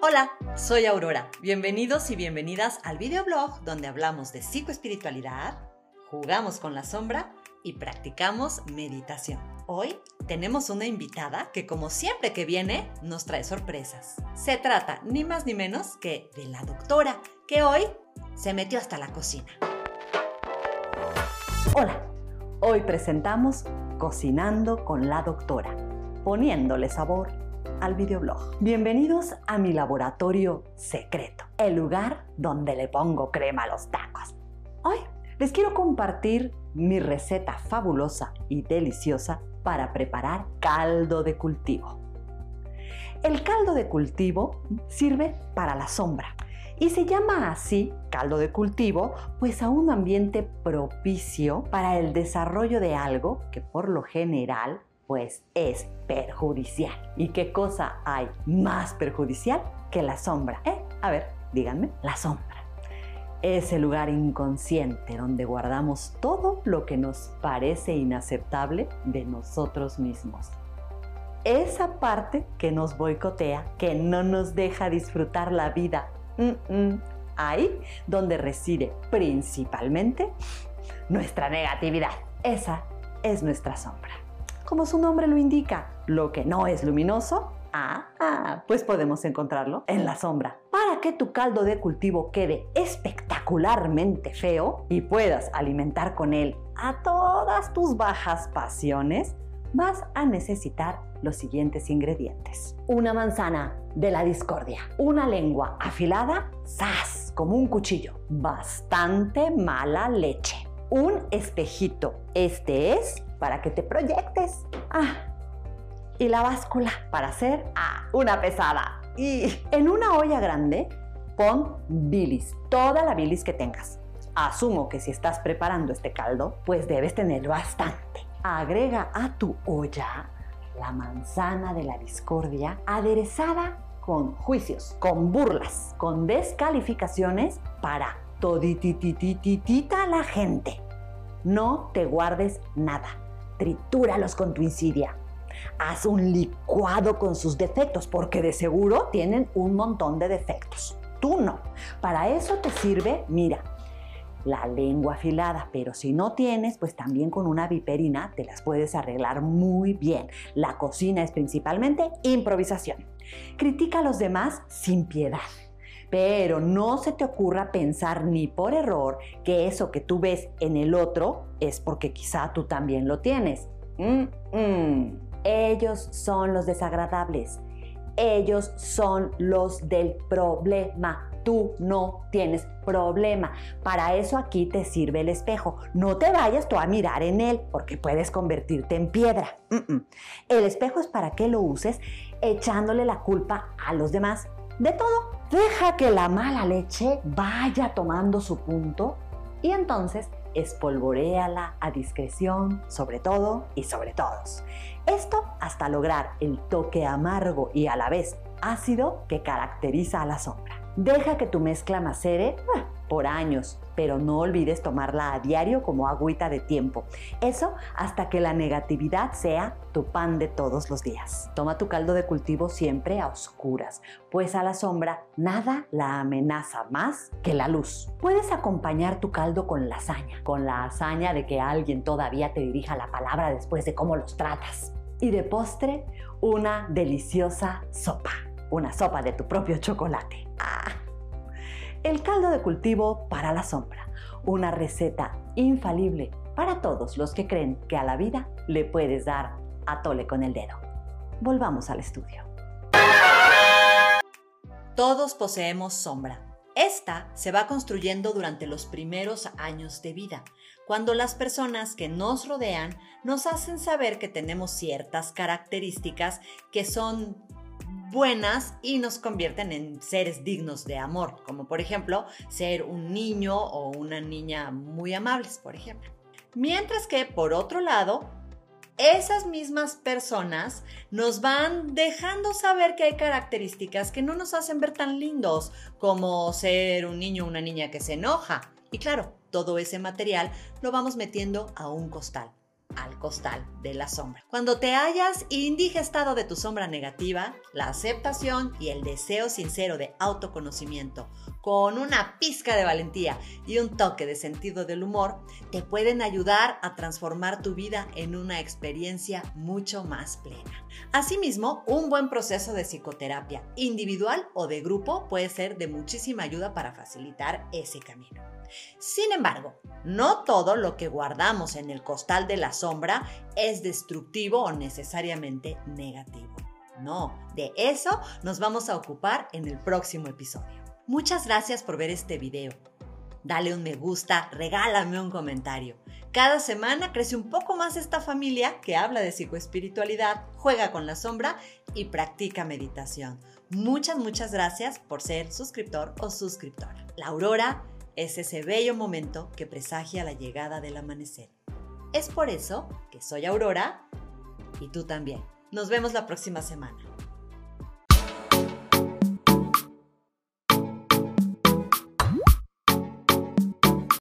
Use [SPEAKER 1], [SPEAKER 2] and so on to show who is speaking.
[SPEAKER 1] Hola, soy Aurora. Bienvenidos y bienvenidas al videoblog donde hablamos de psicoespiritualidad, jugamos con la sombra y practicamos meditación. Hoy tenemos una invitada que como siempre que viene nos trae sorpresas. Se trata ni más ni menos que de la doctora que hoy se metió hasta la cocina.
[SPEAKER 2] Hola, hoy presentamos Cocinando con la doctora, poniéndole sabor al videoblog. Bienvenidos a mi laboratorio secreto, el lugar donde le pongo crema a los tacos. Hoy les quiero compartir mi receta fabulosa y deliciosa para preparar caldo de cultivo. El caldo de cultivo sirve para la sombra y se llama así caldo de cultivo pues a un ambiente propicio para el desarrollo de algo que por lo general pues es perjudicial. ¿Y qué cosa hay más perjudicial que la sombra? ¿Eh? A ver, díganme, la sombra. Ese lugar inconsciente donde guardamos todo lo que nos parece inaceptable de nosotros mismos. Esa parte que nos boicotea, que no nos deja disfrutar la vida. Ahí donde reside principalmente nuestra negatividad. Esa es nuestra sombra como su nombre lo indica, lo que no es luminoso, ah, ah, pues podemos encontrarlo en la sombra. Para que tu caldo de cultivo quede espectacularmente feo y puedas alimentar con él a todas tus bajas pasiones, vas a necesitar los siguientes ingredientes. Una manzana de la discordia, una lengua afilada, ¡zas! como un cuchillo, bastante mala leche, un espejito, este es para que te proyectes. Ah, y la báscula para hacer ah, una pesada. Y en una olla grande pon bilis, toda la bilis que tengas. Asumo que si estás preparando este caldo, pues debes tener bastante. Agrega a tu olla la manzana de la discordia aderezada con juicios, con burlas, con descalificaciones para todititititita la gente. No te guardes nada tritúralos con tu insidia. Haz un licuado con sus defectos, porque de seguro tienen un montón de defectos. Tú no. Para eso te sirve, mira, la lengua afilada, pero si no tienes, pues también con una viperina te las puedes arreglar muy bien. La cocina es principalmente improvisación. Critica a los demás sin piedad. Pero no se te ocurra pensar ni por error que eso que tú ves en el otro es porque quizá tú también lo tienes. Ellos son los desagradables. Ellos son los del problema. Tú no tienes problema. Para eso aquí te sirve el espejo. No te vayas tú a mirar en él porque puedes convertirte en piedra. El espejo es para que lo uses echándole la culpa a los demás de todo. Deja que la mala leche vaya tomando su punto y entonces espolvoreala a discreción sobre todo y sobre todos. Esto hasta lograr el toque amargo y a la vez ácido que caracteriza a la sombra. Deja que tu mezcla macere ah, por años, pero no olvides tomarla a diario como agüita de tiempo. Eso hasta que la negatividad sea tu pan de todos los días. Toma tu caldo de cultivo siempre a oscuras, pues a la sombra nada la amenaza más que la luz. Puedes acompañar tu caldo con lasaña, con la hazaña de que alguien todavía te dirija la palabra después de cómo los tratas. Y de postre, una deliciosa sopa, una sopa de tu propio chocolate. Ah, el caldo de cultivo para la sombra, una receta infalible para todos los que creen que a la vida le puedes dar a tole con el dedo. Volvamos al estudio.
[SPEAKER 1] Todos poseemos sombra. Esta se va construyendo durante los primeros años de vida, cuando las personas que nos rodean nos hacen saber que tenemos ciertas características que son buenas y nos convierten en seres dignos de amor, como por ejemplo ser un niño o una niña muy amables, por ejemplo. Mientras que por otro lado, esas mismas personas nos van dejando saber que hay características que no nos hacen ver tan lindos, como ser un niño o una niña que se enoja. Y claro, todo ese material lo vamos metiendo a un costal. Al costal de la sombra. Cuando te hayas indigestado de tu sombra negativa, la aceptación y el deseo sincero de autoconocimiento, con una pizca de valentía y un toque de sentido del humor, te pueden ayudar a transformar tu vida en una experiencia mucho más plena. Asimismo, un buen proceso de psicoterapia individual o de grupo puede ser de muchísima ayuda para facilitar ese camino. Sin embargo, no todo lo que guardamos en el costal de la sombra es destructivo o necesariamente negativo. No, de eso nos vamos a ocupar en el próximo episodio. Muchas gracias por ver este video. Dale un me gusta, regálame un comentario. Cada semana crece un poco más esta familia que habla de psicoespiritualidad, juega con la sombra y practica meditación. Muchas, muchas gracias por ser suscriptor o suscriptora. La aurora es ese bello momento que presagia la llegada del amanecer. Es por eso que soy Aurora y tú también. Nos vemos la próxima semana.